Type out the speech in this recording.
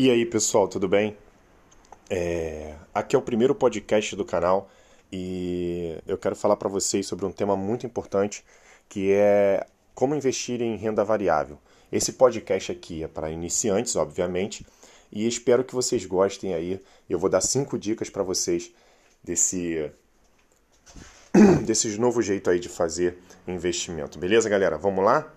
E aí, pessoal, tudo bem? É... Aqui é o primeiro podcast do canal e eu quero falar para vocês sobre um tema muito importante que é como investir em renda variável. Esse podcast aqui é para iniciantes, obviamente, e espero que vocês gostem aí. Eu vou dar cinco dicas para vocês desse desse novo jeito aí de fazer investimento. Beleza, galera? Vamos lá?